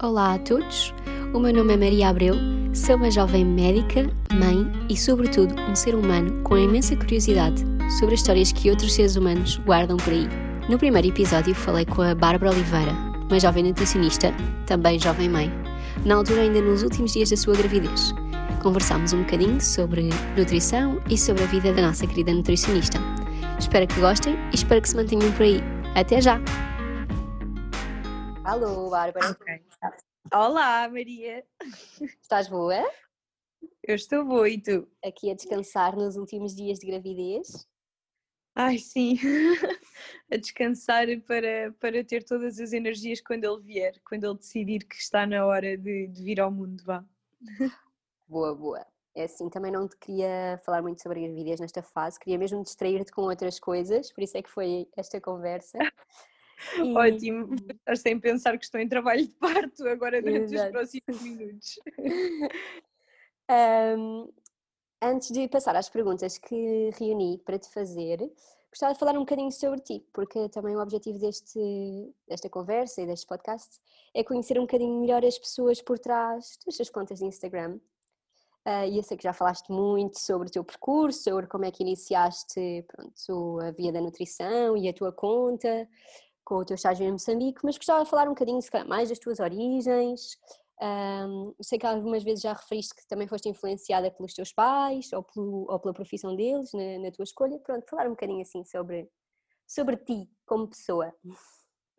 Olá a todos, o meu nome é Maria Abreu, sou uma jovem médica, mãe e, sobretudo, um ser humano com imensa curiosidade sobre as histórias que outros seres humanos guardam por aí. No primeiro episódio falei com a Bárbara Oliveira, uma jovem nutricionista, também jovem mãe, na altura ainda nos últimos dias da sua gravidez. Conversámos um bocadinho sobre nutrição e sobre a vida da nossa querida nutricionista. Espero que gostem e espero que se mantenham por aí. Até já! Alô, Bárbara. Ok. Olá, Maria. Estás boa? Eu estou boa e tu? Aqui a descansar nos últimos dias de gravidez? Ai, sim. a descansar para, para ter todas as energias quando ele vier, quando ele decidir que está na hora de, de vir ao mundo, vá. Boa, boa. É assim, também não te queria falar muito sobre a gravidez nesta fase, queria mesmo distrair-te com outras coisas, por isso é que foi esta conversa. E... Ótimo, estás sem pensar que estou em trabalho de parto agora durante Exato. os próximos minutos. um, antes de passar às perguntas que reuni para te fazer, gostava de falar um bocadinho sobre ti, porque também o objetivo deste, desta conversa e deste podcast é conhecer um bocadinho melhor as pessoas por trás das suas contas de Instagram. Uh, e eu sei que já falaste muito sobre o teu percurso, sobre como é que iniciaste pronto, a via da nutrição e a tua conta, com o teu estágio em Moçambique, mas gostava de falar um bocadinho mais das tuas origens. Um, sei que algumas vezes já referiste que também foste influenciada pelos teus pais ou, pelo, ou pela profissão deles na, na, tua escolha. Pronto, falar um bocadinho assim sobre, sobre ti como pessoa.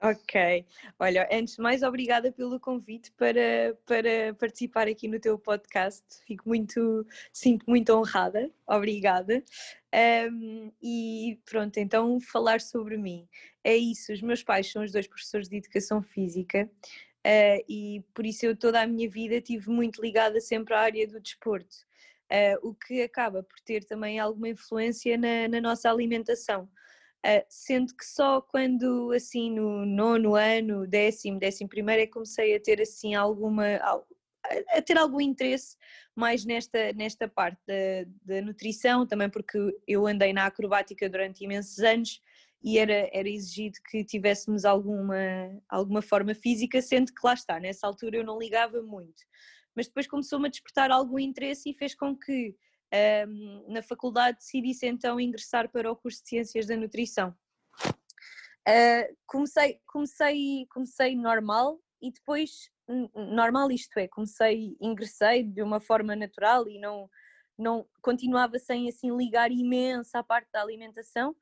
Ok, olha, antes de mais, obrigada pelo convite para, para participar aqui no teu podcast. Fico muito, sinto muito honrada, obrigada. Um, e pronto, então falar sobre mim. É isso, os meus pais são os dois professores de educação física uh, e por isso eu toda a minha vida tive muito ligada sempre à área do desporto, uh, o que acaba por ter também alguma influência na, na nossa alimentação. Uh, sendo que só quando assim no nono ano, décimo, décimo primeiro é que comecei a ter assim alguma a ter algum interesse mais nesta, nesta parte da, da nutrição, também porque eu andei na acrobática durante imensos anos e era, era exigido que tivéssemos alguma, alguma forma física, sendo que lá está, nessa altura eu não ligava muito. Mas depois começou-me a despertar algum interesse e fez com que um, na faculdade decidisse então ingressar para o curso de Ciências da Nutrição. Uh, comecei, comecei, comecei normal e depois, normal isto é, comecei, ingressei de uma forma natural e não, não continuava sem assim ligar imenso à parte da alimentação,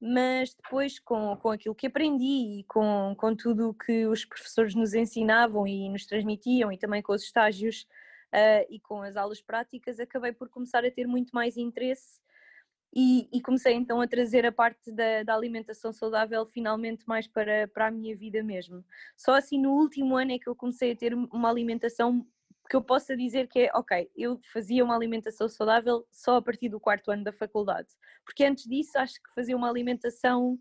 mas depois com, com aquilo que aprendi e com, com tudo o que os professores nos ensinavam e nos transmitiam e também com os estágios uh, e com as aulas práticas, acabei por começar a ter muito mais interesse e, e comecei então a trazer a parte da, da, alimentação saudável finalmente mais para, para a minha vida mesmo. Só assim no último ano é que eu comecei a ter uma alimentação que eu possa dizer que é, ok, eu fazia uma alimentação saudável só a partir do quarto ano da faculdade. Porque antes disso acho que fazia uma alimentação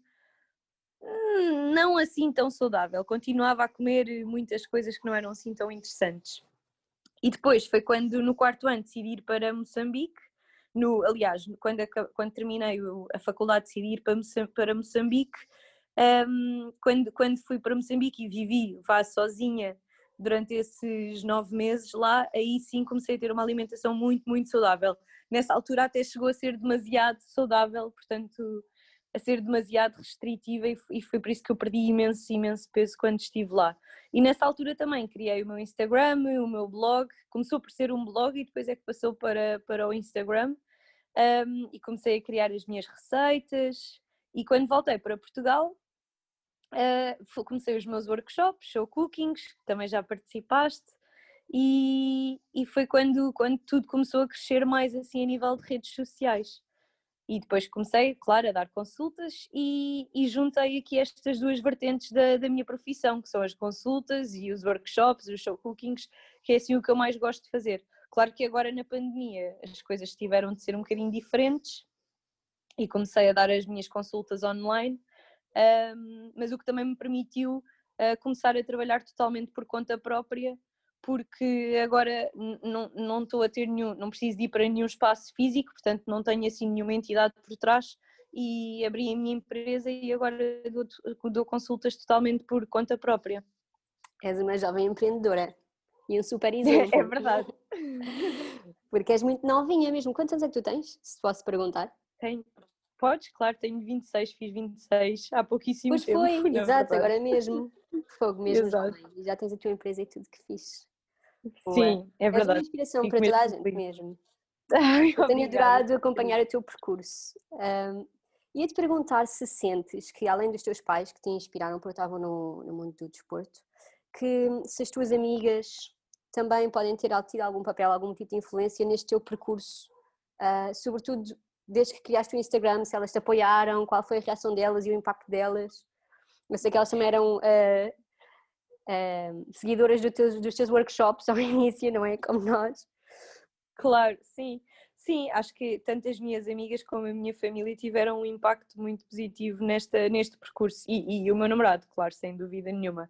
hum, não assim tão saudável. Continuava a comer muitas coisas que não eram assim tão interessantes. E depois foi quando no quarto ano decidi ir para Moçambique, no, aliás, quando, quando terminei a faculdade decidi ir para, Moçambique, um, quando, quando fui para Moçambique e vivi, vá sozinha durante esses nove meses lá, aí sim comecei a ter uma alimentação muito, muito saudável. Nessa altura até chegou a ser demasiado saudável, portanto a ser demasiado restritiva e foi por isso que eu perdi imenso, imenso peso quando estive lá. E nessa altura também criei o meu Instagram, o meu blog, começou por ser um blog e depois é que passou para, para o Instagram um, e comecei a criar as minhas receitas e quando voltei para Portugal uh, comecei os meus workshops, show cookings, também já participaste e, e foi quando, quando tudo começou a crescer mais assim a nível de redes sociais. E depois comecei, claro, a dar consultas e, e juntei aqui estas duas vertentes da, da, minha profissão, que são as consultas e os workshops, os show cookings, que é assim o que eu mais gosto de fazer. Claro que agora na pandemia as coisas tiveram de ser um bocadinho diferentes e comecei a dar as minha consultas online, um, mas o que também me permitiu uh, começar a trabalhar totalmente por conta própria porque agora não, não estou a ter nenhum, não preciso de ir para nenhum espaço físico, portanto não tenho assim nenhuma entidade por trás e abri a minha empresa e agora dou, dou consultas totalmente por conta própria. És uma jovem empreendedora e um super exemplo. É verdade. Porque és muito novinha mesmo. Quantos anos é que tu tens, se posso perguntar? Tenho. Podes, claro, tenho 26, fiz 26 há pouquíssimo pois tempo. Pois foi, exato, agora mesmo. Fogo mesmo, exato. jovem. Já tens a tua empresa e tudo que fiz. Sim, é verdade. És uma inspiração Fico para toda a gente mesmo. Eu tenho adorado acompanhar o teu percurso. Um, Ia-te perguntar se sentes que, além dos teus pais que te inspiraram porque estavam no, no mundo do desporto, que se as tuas amigas também podem ter tido algum papel, algum tipo de influência neste teu percurso, uh, sobretudo desde que criaste o Instagram, se elas te apoiaram, qual foi a reação delas e o impacto delas. Eu sei que elas também eram uh, uh, seguidoras do teus, dos teus workshops ao início, não é? Como nós. Claro, sim. Sim, acho que tanto as minhas amigas como a minha família tiveram um impacto muito positivo nesta, neste percurso e, e o meu namorado, claro, sem dúvida nenhuma.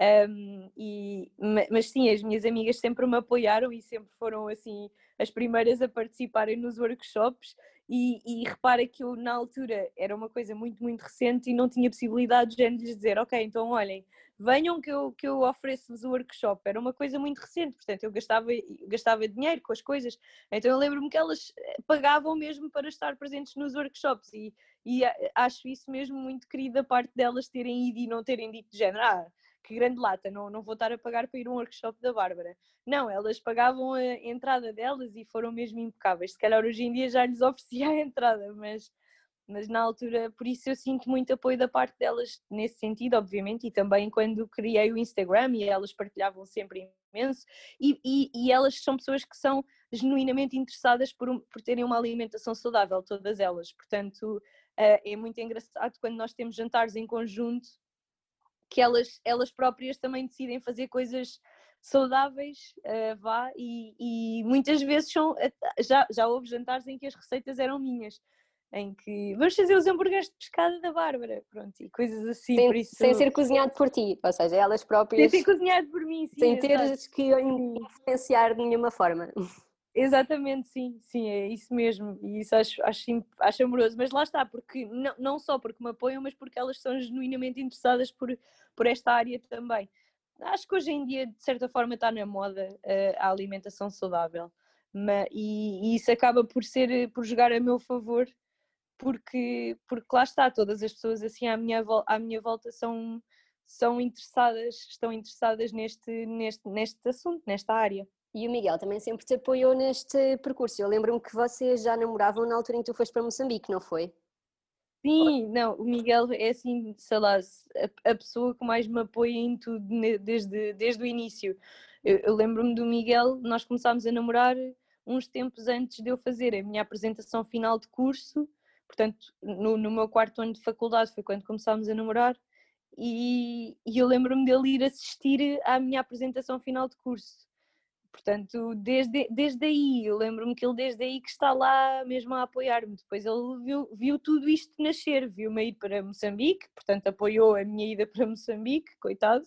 Um, e, mas sim, as minhas amigas sempre me apoiaram e sempre foram assim as primeiras a participarem nos workshops e, e repara que eu na altura era uma coisa muito, muito recente e não tinha possibilidade de lhes dizer, ok, então olhem, venham que eu, que eu ofereço-vos o workshop. Era uma coisa muito recente, portanto eu gastava, gastava dinheiro com as coisas. Então eu lembro-me que elas eh, pagavam mesmo para estar presentes nos workshops e, e acho isso mesmo muito querido da parte delas terem ido e não terem dito de género, ah, que grande lata, não, não vou estar a pagar para ir a um workshop da Bárbara. Não, elas pagavam a entrada delas e foram mesmo impecáveis. Se calhar hoje em dia já lhes oferecia a entrada, mas mas na altura, por isso eu sinto muito apoio da parte delas nesse sentido, obviamente, e também quando criei o Instagram e elas partilhavam sempre imenso, e, e, e elas são pessoas que são genuinamente interessadas por, por terem uma alimentação saudável, todas elas, portanto uh, é muito engraçado quando nós temos jantares em conjunto que elas, elas próprias também decidem fazer coisas saudáveis, uh, vá, e, e, muitas vezes são, já, já houve jantares em que as receitas eram minhas, em que vamos fazer os hambúrgueres de pescada da Bárbara, pronto, e coisas assim. Sem, isso... sem ser cozinhado por ti, ou seja, elas próprias. Sem ser cozinhado por mim, sim. Sem teres que influenciar de nenhuma forma. Exatamente, sim, sim, é isso mesmo. E isso acho, acho, acho amoroso. Mas lá está, porque não, não só porque me apoiam, mas porque elas são genuinamente interessadas por, por esta área também. Acho que hoje em dia, de certa forma, está na moda uh, a alimentação saudável. E, e, isso acaba por ser por jogar a meu favor porque, porque lá está, todas as pessoas assim à minha, à minha volta são, são interessadas, estão interessadas neste, neste, neste assunto, nesta área. E o Miguel também sempre te apoiou neste percurso. Eu lembro-me que vocês já namoravam na altura em que tu foste para Moçambique, não foi? Sim, não, o Miguel é assim, sei lá, a, a pessoa que mais me apoia em tudo desde, desde o início. Eu, eu lembro-me do Miguel, nós começámos a namorar uns tempos antes de eu fazer a minha apresentação final de curso portanto, no, no meu quarto ano de faculdade foi quando começámos a namorar e, e eu lembro-me dele ir assistir à minha apresentação final de curso. Portanto, desde, desde aí, eu lembro-me que ele desde aí que está lá mesmo a apoiar-me. Depois ele viu, viu tudo isto nascer, viu-me ir para Moçambique, portanto apoiou a minha ida para Moçambique, coitado.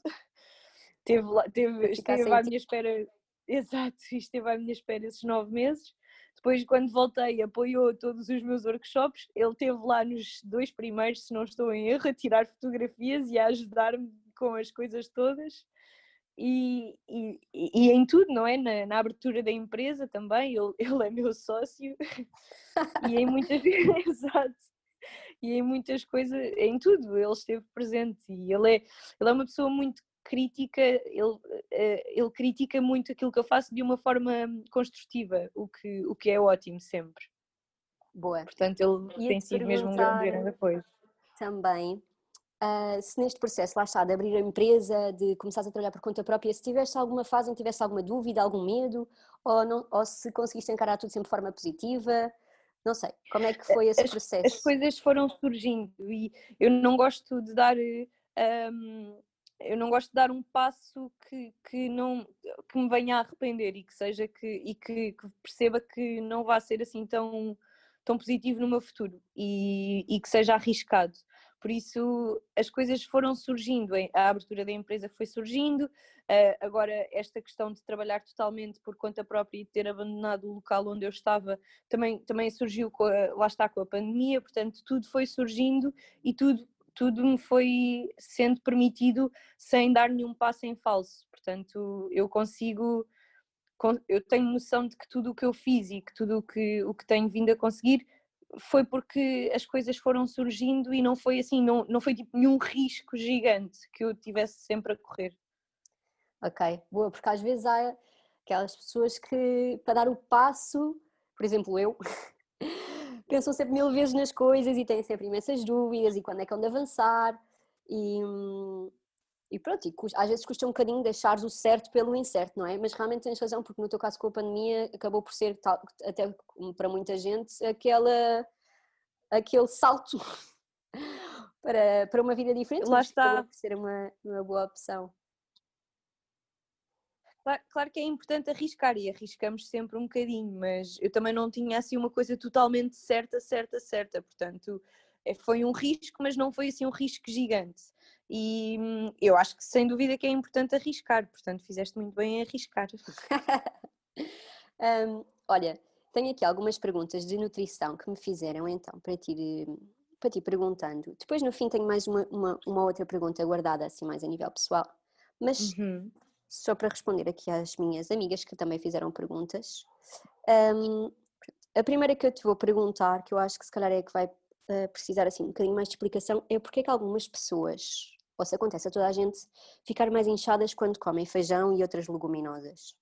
Teve, lá, teve, esteve à minha espera, exato, esteve à minha espera esses nove meses. Depois, quando voltei, apoiou todos os meus workshops. Ele esteve lá nos dois primeiros, se não estou em erro, a tirar fotografias e a ajudar-me com as coisas todas. E, e, e, em tudo, não é? Na, na, abertura da empresa também, ele, ele é meu sócio e em muitas exato e em muitas coisas, em tudo, ele esteve presente e ele é, ele é uma pessoa muito crítica, ele, eh, ele critica muito aquilo que eu faço de uma forma construtiva, o que, o que é ótimo sempre. Boa. Portanto, ele tem sido mesmo um grande, grande apoio. Também, uh, se neste processo, lá está, de abrir a empresa, de começar a trabalhar por conta própria, se tiveste alguma fase em que tivesse alguma dúvida, algum medo, ou, não, ou se conseguiste encarar tudo sempre de forma positiva, não sei, como é que foi esse as, processo? As coisas foram surgindo e eu não gosto de dar um, eu não gosto de dar um passo que, que não que me venha a arrepender e que seja que e que, que perceba que não vai ser assim tão tão positivo no meu futuro e, e que seja arriscado. Por isso as coisas foram surgindo a abertura da empresa foi surgindo agora esta questão de trabalhar totalmente por conta própria e ter abandonado o local onde eu estava também também surgiu a, lá está com a pandemia portanto tudo foi surgindo e tudo tudo me foi sendo permitido sem dar nenhum passo em falso. Portanto, eu consigo, eu tenho noção de que tudo o que eu fiz e que tudo o que, o que tenho vindo a conseguir foi porque as coisas foram surgindo e não foi assim, não, não foi tipo nenhum risco gigante que eu tivesse sempre a correr. Ok, boa, porque às vezes há aquelas pessoas que para dar o passo, por exemplo eu, pensam sempre mil vezes nas coisas e têm sempre imensas dúvidas e quando é que hão de avançar e, e pronto, e às vezes custa um bocadinho deixares o certo pelo incerto, não é? Mas realmente tens razão, porque no teu caso com a pandemia acabou por ser, até para muita gente, aquela, aquele salto para, para uma vida diferente. Lá está. Acabou por ser uma, uma boa opção. Claro, claro, que é importante arriscar e arriscamos sempre um bocadinho, mas eu também não tinha assim uma coisa totalmente certa, certa, certa. Portanto, é, foi um risco, mas não foi assim um risco gigante. E hum, eu acho que sem dúvida que é importante arriscar, portanto, fizeste muito bem em arriscar. um, olha, tenho aqui algumas perguntas de nutrição que me fizeram então para ti, para ti perguntando. Depois no fim tenho mais uma, uma, uma outra pergunta guardada assim mais a nível pessoal. Mas uhum só para responder aqui às minhas amigas que também fizeram perguntas. Um, a primeira que eu te vou perguntar, que eu acho que se calhar é que vai uh, precisar assim um bocadinho mais de explicação, é porque é que algumas pessoas, ou se acontece a toda a gente, ficar mais inchadas quando comem feijão e outras leguminosas?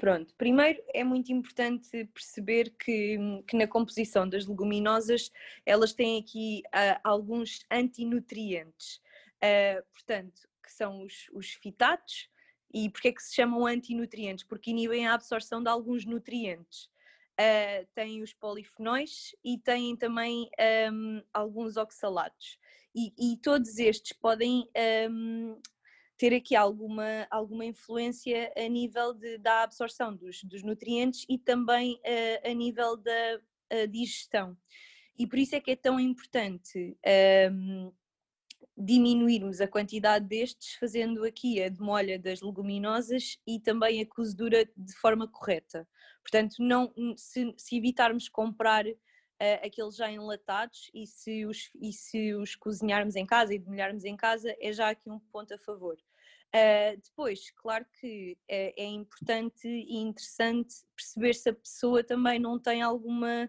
Pronto, primeiro é muito importante perceber que, que na composição das leguminosas elas têm aqui uh, alguns antinutrientes. Uh, portanto, que são os, os fitatos. E porquê é que se chamam antinutrientes? Porque inibem a absorção de alguns nutrientes. Uh, têm os polifenóis e têm também um, alguns oxalatos. E, e, todos estes podem um, ter aqui alguma, alguma influência a nível de, da absorção dos, dos nutrientes e também uh, a nível da uh, digestão. E por isso é que é tão importante um, diminuirmos a quantidade destes, fazendo aqui a demolha das leguminosas e também a cozedura de forma correta. Portanto, não, se, se evitarmos comprar uh, aqueles já enlatados e se, os, e se os cozinharmos em casa e demolharmos em casa, é já aqui um ponto a favor. Uh, depois, claro que uh, é importante e interessante perceber se a pessoa também não tem alguma,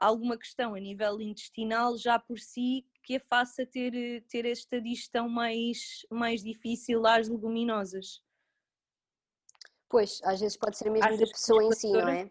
alguma questão a nível intestinal já por si que a faça ter, ter esta digestão mais, mais difícil às leguminosas. Pois, às vezes pode ser mesmo da pessoa em si, não é?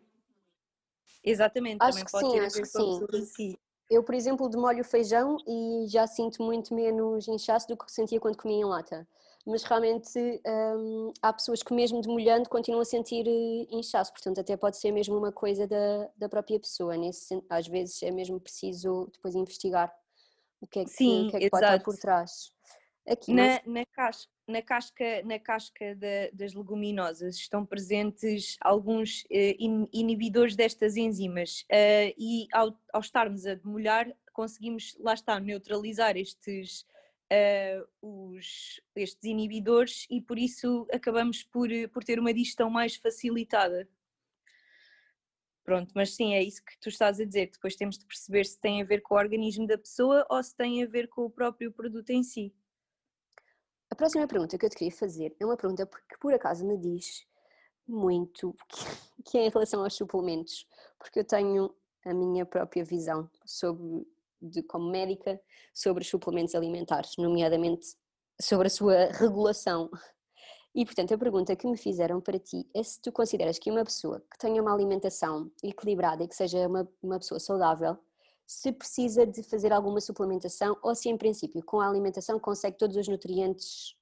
Exatamente, acho que sim, acho que sim. Si. Eu, por exemplo, demolho o feijão e já sinto muito menos inchaço do que sentia quando comia em lata. Mas realmente hum, há pessoas que mesmo demolhando continuam a sentir eh, inchaço, portanto até pode ser mesmo uma coisa da, da própria pessoa. Nesse, às vezes é mesmo preciso depois investigar o que é que, Sim, que, é que pode estar por trás. Aqui, na, nós... na, casca, na casca, na casca da, das leguminosas estão presentes alguns uh, inibidores destas enzimas uh, e ao, ao, estarmos a demolhar conseguimos, lá está, neutralizar estes, uh, os, estes inibidores e por isso acabamos por, por ter uma digestão mais facilitada. Pronto, mas sim, é isso que tu estás a dizer. Depois temos de perceber se tem a ver com o organismo da pessoa ou se tem a ver com o próprio produto em si. A próxima pergunta que eu te queria fazer é uma pergunta que por acaso me diz muito, que é em relação aos suplementos, porque eu tenho a minha própria visão sobre, de, como médica sobre os suplementos alimentares, nomeadamente sobre a sua regulação e portanto a pergunta que me fizeram para ti é se tu consideras que uma pessoa que tenha uma alimentação equilibrada e que seja uma, uma pessoa saudável, se precisa de fazer alguma suplementação ou se em princípio com a alimentação consegue todos os nutrientes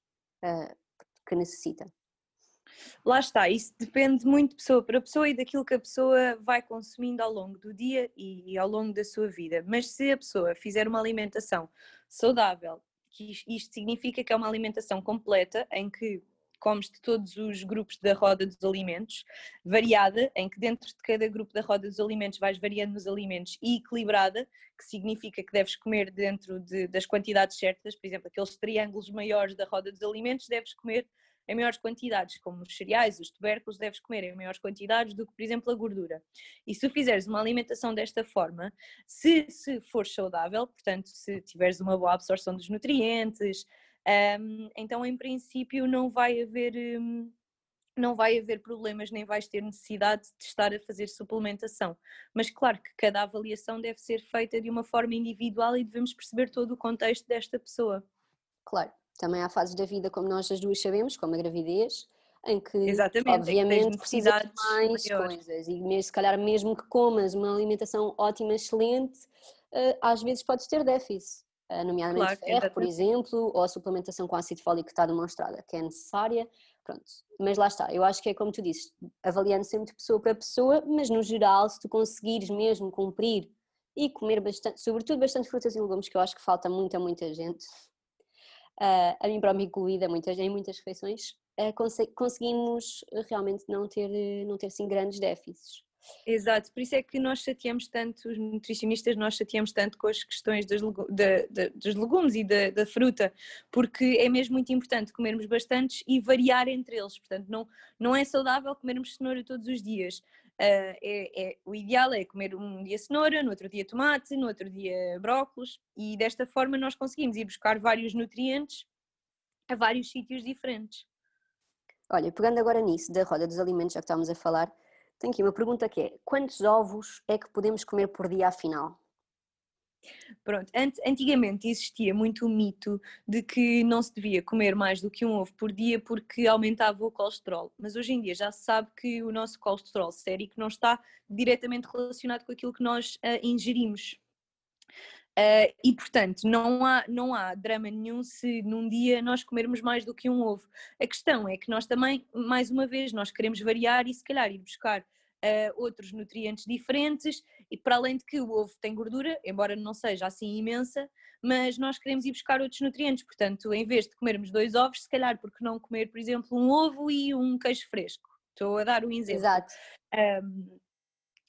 uh, que necessita. Lá está, isso depende muito de pessoa para pessoa e daquilo que a pessoa vai consumindo ao longo do dia e, ao longo da sua vida. Mas se a pessoa fizer uma alimentação saudável, que isto significa que é uma alimentação completa em que comes de todos os grupos da roda dos alimentos, variada, em que dentro de cada grupo da roda dos alimentos vais variando nos alimentos, e equilibrada, que significa que deves comer dentro de, das quantidades certas, por exemplo, aqueles triângulos maiores da roda dos alimentos, deves comer em maiores quantidades, como os cereais, os tubérculos, deves comer em maiores quantidades do que, por exemplo, a gordura. E se fizeres uma alimentação desta forma, se, se for saudável, portanto, se tiveres uma boa absorção dos nutrientes, um, então em princípio não vai haver. Um, não vai haver problemas nem vais ter necessidade de estar a fazer suplementação. Mas claro que cada avaliação deve ser feita de uma forma individual e devemos perceber todo o contexto desta pessoa. Claro, também há fases da vida, como nós as duas sabemos, como a gravidez, em que Exatamente, obviamente precisas de mais maiores. coisas e mesmo, se calhar mesmo que comas uma alimentação ótima, excelente, eh, às vezes podes ter déficit, nomeadamente claro, ferro, exatamente. por exemplo, ou a suplementação com ácido fólico que está demonstrada que é necessária, pronto. Mas lá está, eu acho que é como tu dizes, avaliando sempre de pessoa para pessoa, mas no geral, se tu conseguires mesmo cumprir e comer bastante, sobretudo bastante frutas e legumes, que eu acho que falta muita, muita gente, uh, a mim própria incluída muitas, em muitas refeições, uh, conseguimos realmente não ter, não ter assim grandes déficits. Exato, por isso é que nós chateamos tanto, os nutricionistas, nós chateamos tanto com as questões das, da, da, dos legumes e da, da, fruta, porque é mesmo muito importante comermos bastantes e variar entre eles. Portanto, não, não é saudável comermos cenoura todos os dias. Uh, é, é, o ideal é comer um dia cenoura, no outro dia tomate, no outro dia brócolos, e desta forma nós conseguimos ir buscar vários nutrientes a vários sítios diferentes. Olha, pegando agora nisso, da roda dos alimentos, já que estamos a falar, tenho aqui uma pergunta que é: quantos ovos é que podemos comer por dia afinal? Pronto, antigamente existia muito o mito de que não se devia comer mais do que um ovo por dia porque aumentava o colesterol, mas hoje em dia já se sabe que o nosso colesterol sérico não está diretamente relacionado com aquilo que nós uh, ingerimos. Uh, e portanto, não há, não há drama nenhum se num dia nós comermos mais do que um ovo. A questão é que nós também, mais uma vez, nós queremos variar e se calhar ir buscar uh, outros nutrientes diferentes, e para além de que o ovo tem gordura, embora não seja assim imensa, mas nós queremos ir buscar outros nutrientes, portanto, em vez de comermos dois ovos, se calhar porque não comer, por exemplo, um ovo e um queijo fresco. Estou a dar um exemplo. Exato. Um,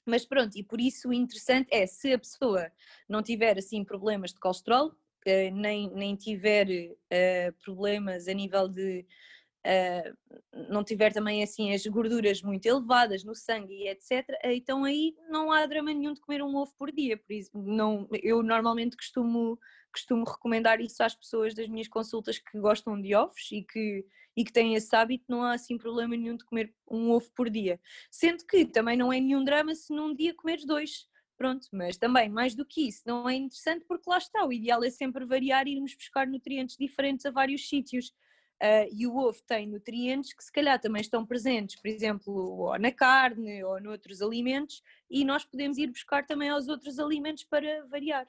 mas pronto, e por isso o interessante é se a pessoa não tiver assim problemas de colesterol, uh, nem, nem tiver uh, problemas a nível de uh, não tiver também assim as gorduras muito elevadas no sangue e etc, então aí não há drama nenhum de comer um ovo por dia, por isso não, eu normalmente costumo, costumo recomendar isso às pessoas das minhas consultas que gostam de ovos e que, e que têm esse hábito, não há assim problema nenhum de comer um ovo por dia, sendo que também não é nenhum drama se num dia comeres dois, pronto, mas também mais do que isso, não é interessante porque lá está, o ideal é sempre variar e irmos buscar nutrientes diferentes a vários sítios, Uh, e o ovo tem nutrientes que se calhar também estão presentes, por exemplo, ou na carne ou noutros alimentos, e nós podemos ir buscar também aos outros alimentos para variar.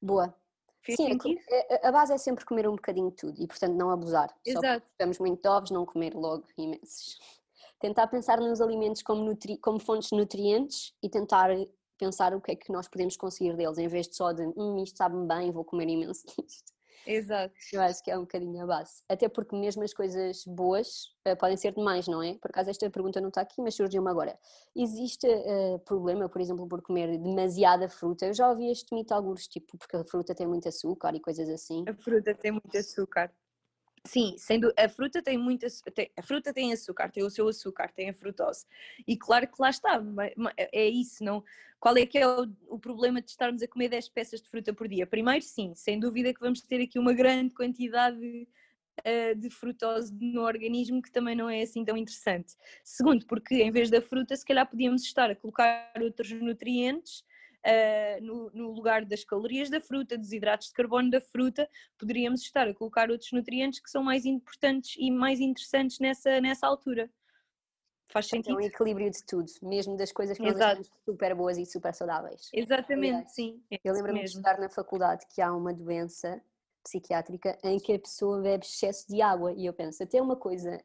Boa. Fez Sim, é a, a base é sempre comer um bocadinho de tudo e, portanto, não abusar. Exato. Porque muito de ovos, não comer logo imensos. Tentar pensar nos alimentos como, nutri como fontes de nutrientes e tentar pensar o que é que nós podemos conseguir deles, em vez de só de hum, isto sabe-me bem, vou comer imenso disto. Exato. Eu acho que é um bocadinho a base. Até porque mesmo as coisas boas uh, podem ser demais, não é? Por acaso esta pergunta não está aqui, mas surgiu-me agora. Existe uh, problema, por exemplo, por comer demasiada fruta? Eu já ouvi este mito alguns, tipo, porque a fruta tem muito açúcar e coisas assim. A fruta tem muito açúcar. Sim, sendo a fruta tem muita tem, a fruta tem açúcar, tem o seu açúcar, tem a frutose. E claro que lá está, é isso, não. Qual é que é o, o, problema de estarmos a comer 10 peças de fruta por dia? Primeiro, sim, sem dúvida que vamos ter aqui uma grande quantidade uh, de frutose no organismo que também não é assim tão interessante. Segundo, porque em vez da fruta, se calhar podíamos estar a colocar outros nutrientes uh, no, no, lugar das calorias da fruta, dos hidratos de carbono da fruta, poderíamos estar a colocar outros nutrientes que são mais importantes e mais interessantes nessa, nessa altura. Faz sentido? É um equilíbrio de tudo, mesmo das coisas que nós achamos super boas e super saudáveis. Exatamente, sim. É eu lembro-me de estudar na faculdade que há uma doença psiquiátrica em que a pessoa bebe excesso de água e eu penso, até uma coisa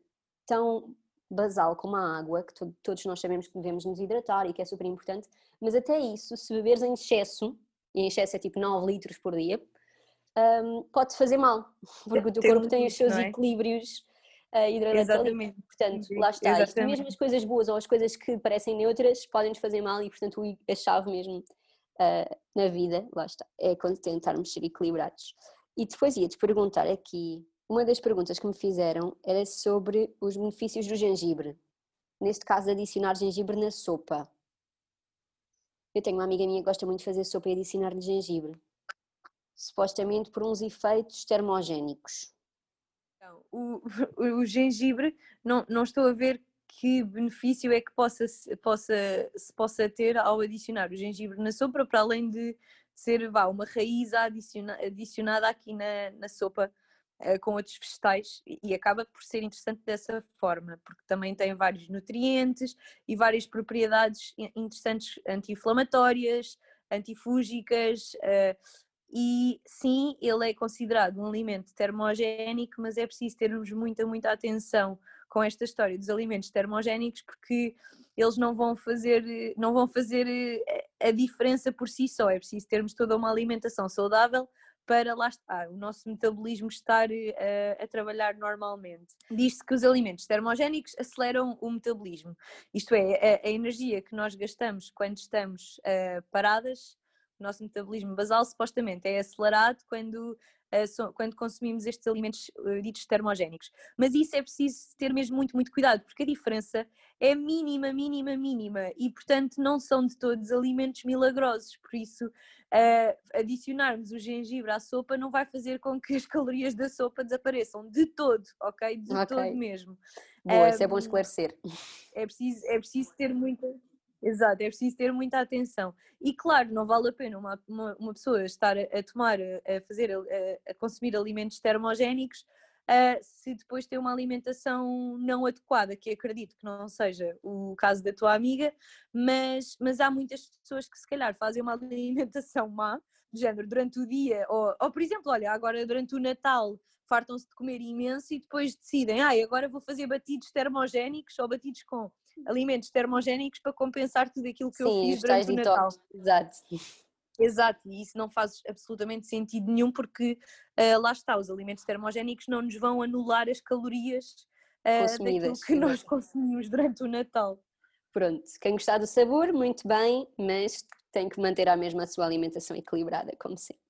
tão basal como a água, que to todos nós sabemos que devemos nos hidratar e que é super importante, mas até isso, se beberes em excesso, e em excesso é tipo 9 litros por dia, um, pode fazer mal, porque o teu corpo tem os seus é? equilíbrios uh, hidroeletrólicos, portanto, lá está, isto, mesmo as coisas boas ou as coisas que parecem neutras podem-nos fazer mal e, portanto, a chave mesmo uh, na vida, lá está, é quando tentarmos ser equilibrados. E depois ia-te perguntar aqui uma das perguntas que me fizeram era sobre os benefícios do gengibre. Neste caso, adicionar gengibre na sopa. Eu tenho uma amiga minha que gosta muito de fazer sopa e adicionar-lhe gengibre. Supostamente por uns efeitos termogénicos. Então, o, o, gengibre, não, não estou a ver que benefício é que possa, possa, se possa ter ao adicionar o gengibre na sopa, para além de ser vá, uma raiz adiciona, adicionada aqui na, na sopa uh, com outros vegetais e acaba por ser interessante dessa forma, porque também tem vários nutrientes e várias propriedades interessantes anti-inflamatórias, antifúngicas. Uh, e sim, ele é considerado um alimento termogénico, mas é preciso termos muita, muita atenção com esta história dos alimentos termogénicos, porque eles não vão fazer, não vão fazer eh, a diferença por si só. É preciso termos toda uma alimentação saudável para lá estar, o nosso metabolismo estar uh, a trabalhar normalmente. Diz-se que os alimentos termogénicos aceleram o metabolismo, isto é, a, a energia que nós gastamos quando estamos uh, paradas, o nosso metabolismo basal supostamente é acelerado quando quando consumimos estes alimentos eh, ditos termogénicos. Mas isso é preciso ter mesmo muito, muito cuidado, porque a diferença é mínima, mínima, mínima e, portanto, não são de todos alimentos milagrosos. Por isso, uh, adicionarmos o gengibre à sopa não vai fazer com que as calorias da sopa desapareçam de todo, ok? De okay. todo mesmo. Boa, um, isso é bom esclarecer. É preciso, é preciso ter muita Exato, é preciso ter muita atenção. E claro, não vale a pena uma, uma, uma pessoa estar a, tomar, a fazer, a, a consumir alimentos termogénicos uh, se depois tem uma alimentação não adequada, que acredito que não seja o caso da tua amiga, mas, mas há muitas pessoas que se calhar fazem uma alimentação má, de género, durante o dia, ou, ou por exemplo, olha, agora durante o Natal fartam-se de comer imenso e depois decidem, ah, agora vou fazer batidos termogénicos ou batidos com alimentos termogénicos para compensar tudo aquilo que Sim, eu fiz durante o Natal. Exato. Exato, e isso não faz absolutamente sentido nenhum porque uh, lá está, os alimentos termogénicos não nos vão anular as calorias uh, daquilo que nós consumimos durante o Natal. Pronto, quem gostar do sabor, muito bem, mas tem que manter a mesma a sua alimentação equilibrada, como sempre.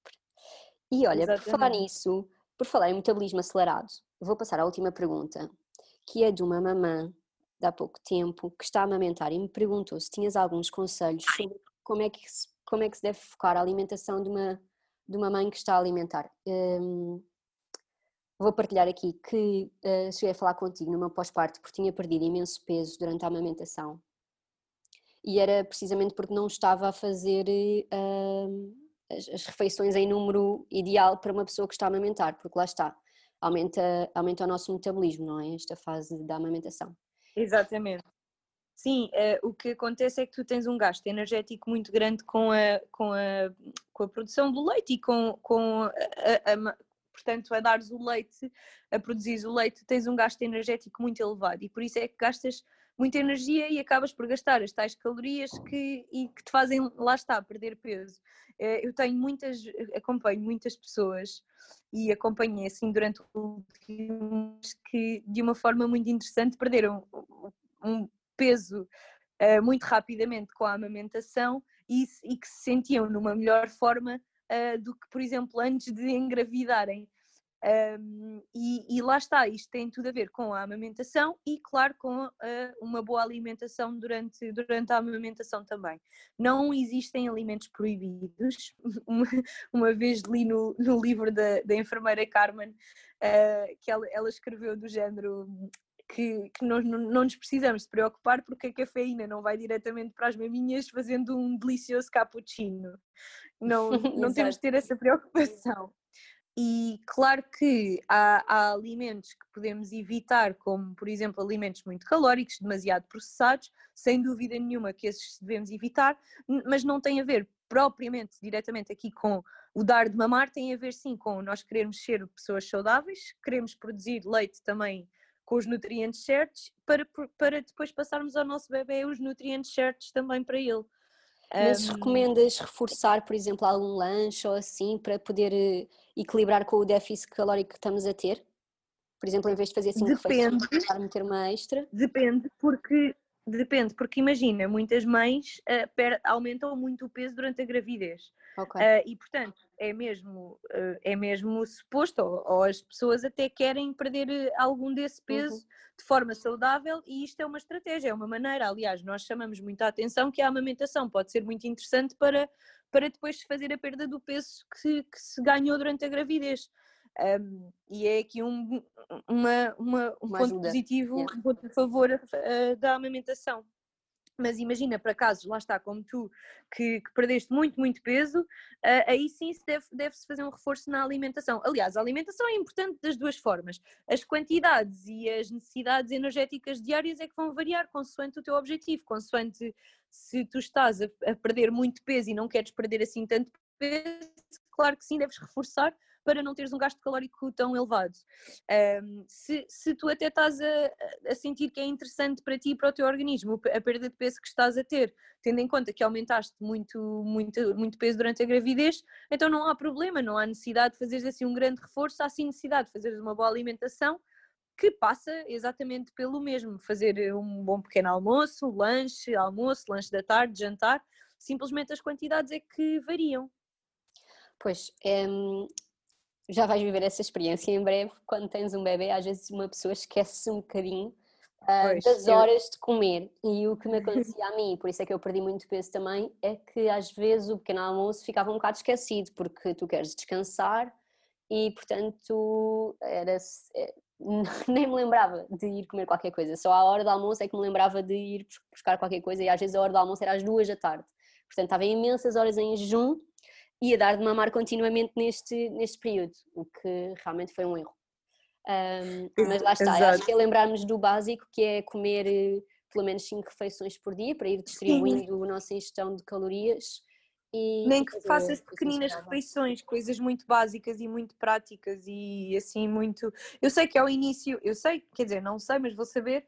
E olha, Exatamente. por falar nisso, por falar em metabolismo acelerado, vou passar à última pergunta, que é de uma mamã de há pouco tempo que está a amamentar e me perguntou se tinhas alguns conselhos sobre como é que se, como é que se deve focar a alimentação de uma, de uma mãe que está a alimentar. Um, vou partilhar aqui que uh, cheguei a falar contigo numa pós-parto porque tinha perdido imenso peso durante a amamentação e era precisamente porque não estava a fazer uh, as, as, refeições em número ideal para uma pessoa que está a amamentar, porque lá está, aumenta, aumenta o nosso metabolismo, não é? Esta fase da amamentação. Exatamente. Sim, uh, o que acontece é que tu tens um gasto energético muito grande com a, com a, com a produção do leite e com, com a, a, portanto, a dares o leite, a produzir o leite, tens um gasto energético muito elevado e por isso é que gastas muita energia e acabas por gastar as tais calorias que, e que te fazem, lá está, perder peso. Eh, eu tenho muitas, acompanho muitas pessoas e acompanhei assim durante o último que de uma forma muito interessante perderam um peso uh, muito rapidamente com a amamentação e, e, que se sentiam numa melhor forma uh, do que, por exemplo, antes de engravidarem. Um, e, e, lá está, isto tem tudo a ver com a amamentação e, claro, com uh, uma boa alimentação durante, durante a amamentação também. Não existem alimentos proibidos. Uma, uma vez li no, no livro da, da enfermeira Carmen uh, que ela, ela escreveu do género que, que nós não, não nos precisamos de preocupar porque a cafeína não vai diretamente para as maminhas fazendo um delicioso cappuccino. Não, não temos de ter essa preocupação. E claro que há, há, alimentos que podemos evitar, como por exemplo alimentos muito calóricos, demasiado processados, sem dúvida nenhuma que esses devemos evitar, mas não tem a ver propriamente, diretamente aqui com o dar de mamar, tem a ver sim com nós queremos ser pessoas saudáveis, queremos produzir leite também com os nutrientes certos, para, para depois passarmos ao nosso bebê os nutrientes certos também para ele. Mas um... recomendas reforçar, por exemplo, algum lanche ou assim para poder eh, equilibrar com o déficit calórico que estamos a ter? Por exemplo, em vez de fazer 5 refeições, meter uma extra? Depende, porque Depende, porque imagina, muitas mães uh, per, aumentam muito o peso durante a gravidez. Okay. Uh, e portanto é mesmo, uh, é mesmo suposto, ou, ou, as pessoas até querem perder algum desse peso uhum. de forma saudável, e isto é uma estratégia, é uma maneira. Aliás, nós chamamos muito a atenção que a amamentação pode ser muito interessante para, para depois fazer a perda do peso que, que se ganhou durante a gravidez. Um, e é aqui um, uma, uma, um uma ponto ajuda. positivo, yeah. um ponto a favor uh, da amamentação. Mas imagina, para casos, lá está, como tu, que, que perdeste muito, muito peso, uh, aí sim deve, deve-se fazer um reforço na alimentação. Aliás, a alimentação é importante das duas formas. As quantidades e as necessidades energéticas diárias é que vão variar consoante o teu objetivo, consoante se tu estás a, a perder muito peso e não queres perder assim tanto peso, claro que sim, deves reforçar para não teres um gasto calórico tão elevado. Um, se, se tu até estás a, a, sentir que é interessante para ti e para o teu organismo a perda de peso que estás a ter, tendo em conta que aumentaste muito, muito, muito peso durante a gravidez, então não há problema, não há necessidade de fazeres assim um grande reforço, há sim necessidade de fazeres uma boa alimentação que passa exatamente pelo mesmo, fazer um bom pequeno almoço, lanche, almoço, lanche da tarde, jantar, simplesmente as quantidades é que variam. Pois, é, já vais viver essa experiência em breve, quando tens um bebê, às vezes uma pessoa esquece um bocadinho uh, das horas de comer. E o que me acontecia a mim, por isso é que eu perdi muito peso também, é que às vezes o pequeno almoço ficava um bocado esquecido, porque tu queres descansar e, portanto, era, é, nem me lembrava de ir comer qualquer coisa. Só à hora do almoço é que me lembrava de ir buscar qualquer coisa e às vezes a hora do almoço era às duas da tarde. Portanto, estava imensas horas em jejum e a dar de mamar continuamente neste, neste período, o que realmente foi um erro. Um, mas lá está, acho que é lembrarmos do básico que é comer eh, pelo menos 5 refeições por dia para ir distribuindo Sim. a nossa ingestão de calorias. E, Nem que faças pequeninas refeições, coisas muito básicas e muito práticas e assim muito. Eu sei que ao início, eu sei, quer dizer, não sei, mas vou saber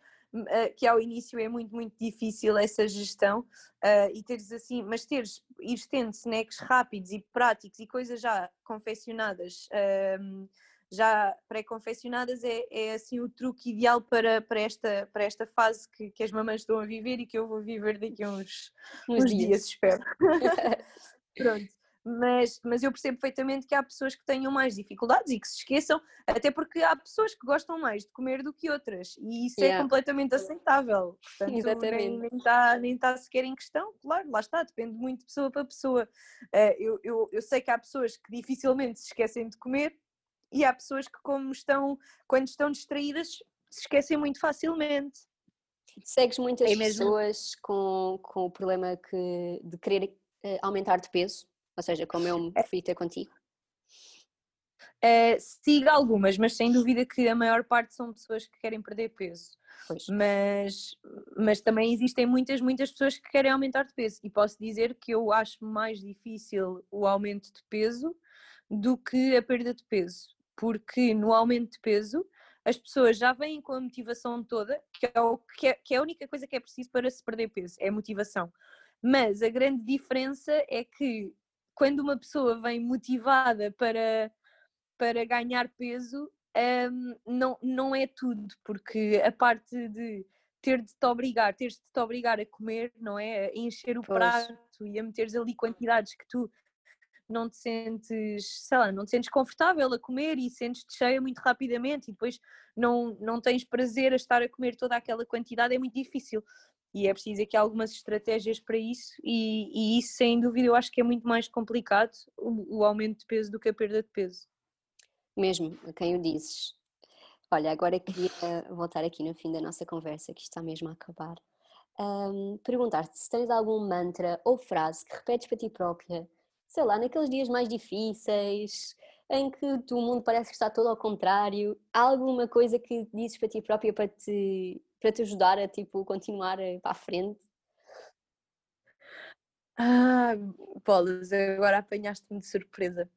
que ao início é muito, muito difícil essa gestão uh, e teres assim, mas teres, ir tendo snacks rápidos e práticos e coisas já confeccionadas. Uh, já pré-confeccionadas é, é, assim o truque ideal para, para, esta, para esta fase que, que as mamães estão a viver e que eu vou viver daqui a uns, uns, uns dias. dias, espero. Pronto mas, mas eu percebo perfeitamente que há pessoas que tenham mais dificuldades e que se esqueçam, até porque há pessoas que gostam mais de comer do que outras e isso é yeah. é completamente aceitável. Portanto, Exatamente. nem, está, nem está sequer em questão, claro, lá está, depende muito de pessoa para pessoa. Uh, eu, eu, eu sei que há pessoas que dificilmente se esquecem de comer e há pessoas que, como estão, quando estão distraídas, se esquecem muito facilmente. Segues muitas é pessoas com, com o problema que, de querer uh, aumentar de peso? Ou seja, como eu me é. ter contigo? Uh, siga algumas, mas sem dúvida que a maior parte são pessoas que querem perder peso. Mas, mas também existem muitas, muitas pessoas que querem aumentar de peso. E posso dizer que eu acho mais difícil o aumento de peso do que a perda de peso. Porque no aumento de peso as pessoas já vêm com a motivação toda, que é, o, que é, que é a única coisa que é preciso para se perder peso, é a motivação. Mas a grande diferença é que quando uma pessoa vem motivada para, para ganhar peso, um, não, não é tudo, porque a parte de ter de te obrigar, teres de te obrigar a comer, não é? A encher o pois. prato e a meteres ali quantidades que tu não te sentes, sei lá, não te sentes confortável a comer e sentes-te cheia muito rapidamente e depois não, não tens prazer a estar a comer toda aquela quantidade, é muito difícil e é preciso aqui algumas estratégias para isso e, e, isso sem dúvida eu acho que é muito mais complicado o, o, aumento de peso do que a perda de peso. Mesmo, a quem o dizes. Olha, agora queria voltar aqui no fim da nossa conversa, que está mesmo a acabar. Um, Perguntar-te se tens algum mantra ou frase que repetes para ti própria, sei lá, naqueles dias mais difíceis, em que o mundo parece que está todo ao contrário, alguma coisa que dizes para ti própria para te para te ajudar a tipo, continuar para a frente? Ah, Bolas, agora apanhaste-me de surpresa.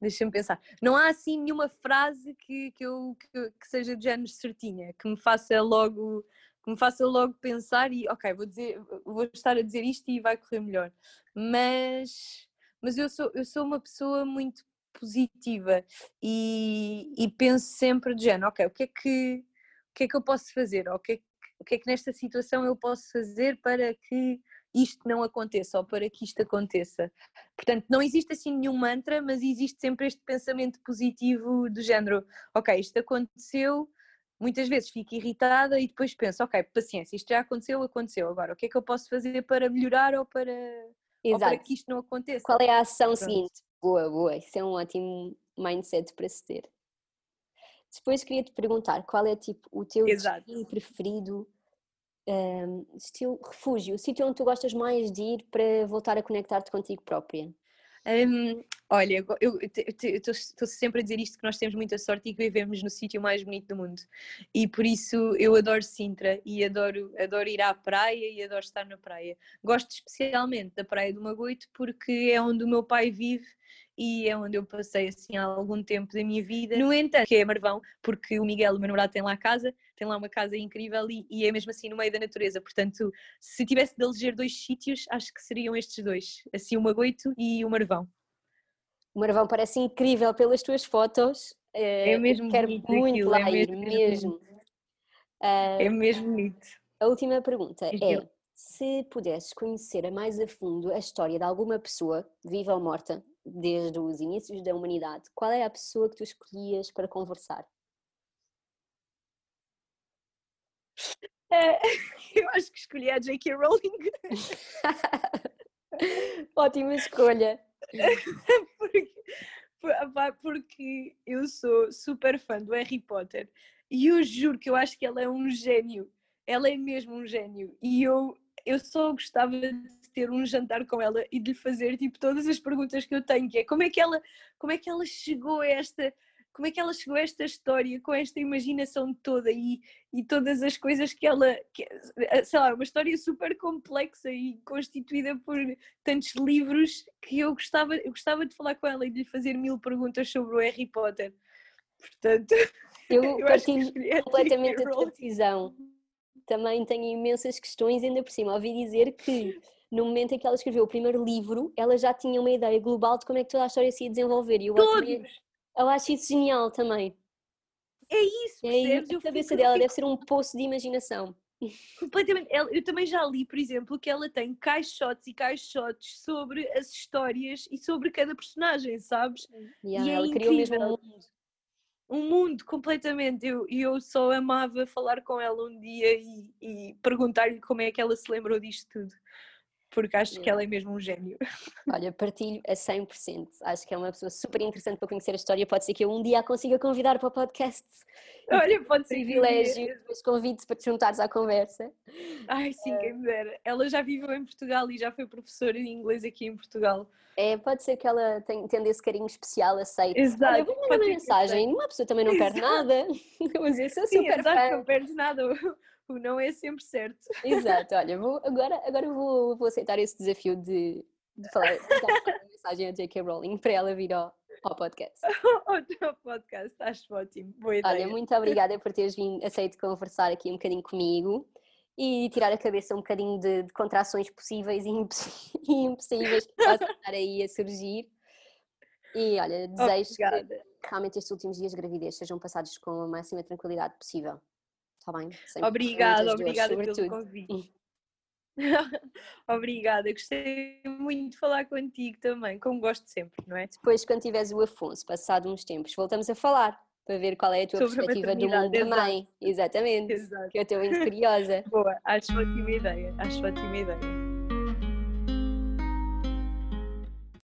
Deixa-me pensar. Não há assim nenhuma frase que, que, eu, que, que seja de género certinha, que me faça logo que me faça logo pensar e ok, vou dizer, vou estar a dizer isto e vai correr melhor. Mas, mas eu sou, eu sou uma pessoa muito positiva e, e penso sempre de género, ok, o que é que o que é que eu posso fazer? Ou o que é que, o que é que nesta situação eu posso fazer para que isto não aconteça ou para que isto aconteça. Portanto, não existe assim nenhum mantra, mas existe sempre este pensamento positivo do género: ok, isto aconteceu, muitas vezes fico irritada e depois penso: ok, paciência, isto já aconteceu, aconteceu. Agora, o que é que eu posso fazer para melhorar ou para, ou para que isto não aconteça? Qual é a ação Pronto. seguinte? Boa, boa, isso é um ótimo mindset para se ter. Depois queria te perguntar qual é tipo o teu Exato. destino preferido um, estilo refúgio, o sítio onde tu gostas mais de ir para voltar a conectar-te contigo própria? Um, olha, eu estou sempre a dizer isto que nós temos muita sorte e que vivemos no sítio mais bonito do mundo. E por isso eu adoro Sintra e adoro, adoro ir à praia e adoro estar na praia. Gosto especialmente da Praia do Magoito porque é onde o meu pai vive e é onde eu passei assim algum tempo da minha vida. No entanto, que é Marvão, porque o Miguel, o meu namorado, tem lá casa, tem lá uma casa incrível e, e, é mesmo assim no meio da natureza. Portanto, se tivesse de eleger dois sítios, acho que seriam estes dois, assim o Magoito e o Marvão. O Marvão parece incrível pelas tuas fotos. É, é mesmo quero bonito muito aquilo, lá é ir, mesmo. mesmo. Uh, é mesmo bonito. A última pergunta é: se pudesses conhecer mais a fundo a história de alguma pessoa, viva ou morta, desde os inícios da humanidade, qual é a pessoa que tu escolhias para conversar? É, eu acho que escolhi a J.K. Rowling. Ótima escolha. porque, porque eu sou super fã do Harry Potter e eu juro que eu acho que ela é um gênio. Ela é mesmo um gênio. E eu, eu só gostava de ter um jantar com ela e de lhe fazer tipo todas as perguntas que eu tenho, que é como é que ela, como é que ela chegou a esta como é que ela chegou a esta história com esta imaginação toda e, e todas as coisas que ela, que, sei lá, uma história super complexa e constituída por tantos livros que eu gostava, eu gostava de falar com ela e de lhe fazer mil perguntas sobre o Harry Potter. Portanto, eu, eu partilho completamente a tua decisão. Também tenho imensas questões, ainda por cima. Ouvi dizer que no momento em que ela escreveu o primeiro livro, ela já tinha uma ideia global de como é que toda a história se ia desenvolver. E eu, Todos! Eu acho isso genial também. É isso, é percebes? É a cabeça dela deve ser um poço de imaginação. Completamente. Eu também já li, por exemplo, que ela tem caixotes e caixotes sobre as histórias e sobre cada personagem, sabes? Yeah, e é ela incrível. criou mesmo um mundo. Um mundo, completamente. E eu, eu só amava falar com ela um dia e, e perguntar-lhe como é que ela se lembrou disto tudo porque acho que ela é mesmo um gênio. Olha, partilho a 100%. Acho que é uma pessoa super interessante para conhecer a história. Pode ser que eu um dia a consiga convidar para o podcast. Olha, pode ser. Privilégio, depois convites para te juntares à conversa. Ai, sim, quem me dera. Ela já viveu em Portugal e já foi professora de inglês aqui em Portugal. É, pode ser que ela tenha, tenha esse carinho especial, aceito. Exato. Olha, vou mandar uma mensagem. Uma pessoa também não perde nada. Mas eu sou super sim, exato, fã. não perdes nada o não é sempre certo. Exato, olha, vou, agora, agora vou, vou aceitar esse desafio de, de falar uma mensagem a J.K. Rowling para ela vir ao, ao podcast. ao teu podcast, acho ótimo, boa ideia. Olha, muito obrigada por teres vindo, aceito conversar aqui um bocadinho comigo e tirar a cabeça um bocadinho de, de contrações possíveis e, impossíveis que possam estar aí a surgir. E olha, desejo Obrigada. que realmente estes últimos dias de gravidez sejam passados com a máxima tranquilidade possível. Está bem? Sem obrigada, obrigada pelo convite. obrigada, gostei muito de falar contigo também, como gosto sempre, não é? Depois, quando tiveres o Afonso, passado uns tempos, voltamos a falar para ver qual é a tua Sobre perspectiva a do mundo exato. também. Exatamente. Exato. Que eu estou muito curiosa. Boa, acho ótima ideia, acho ótima ideia.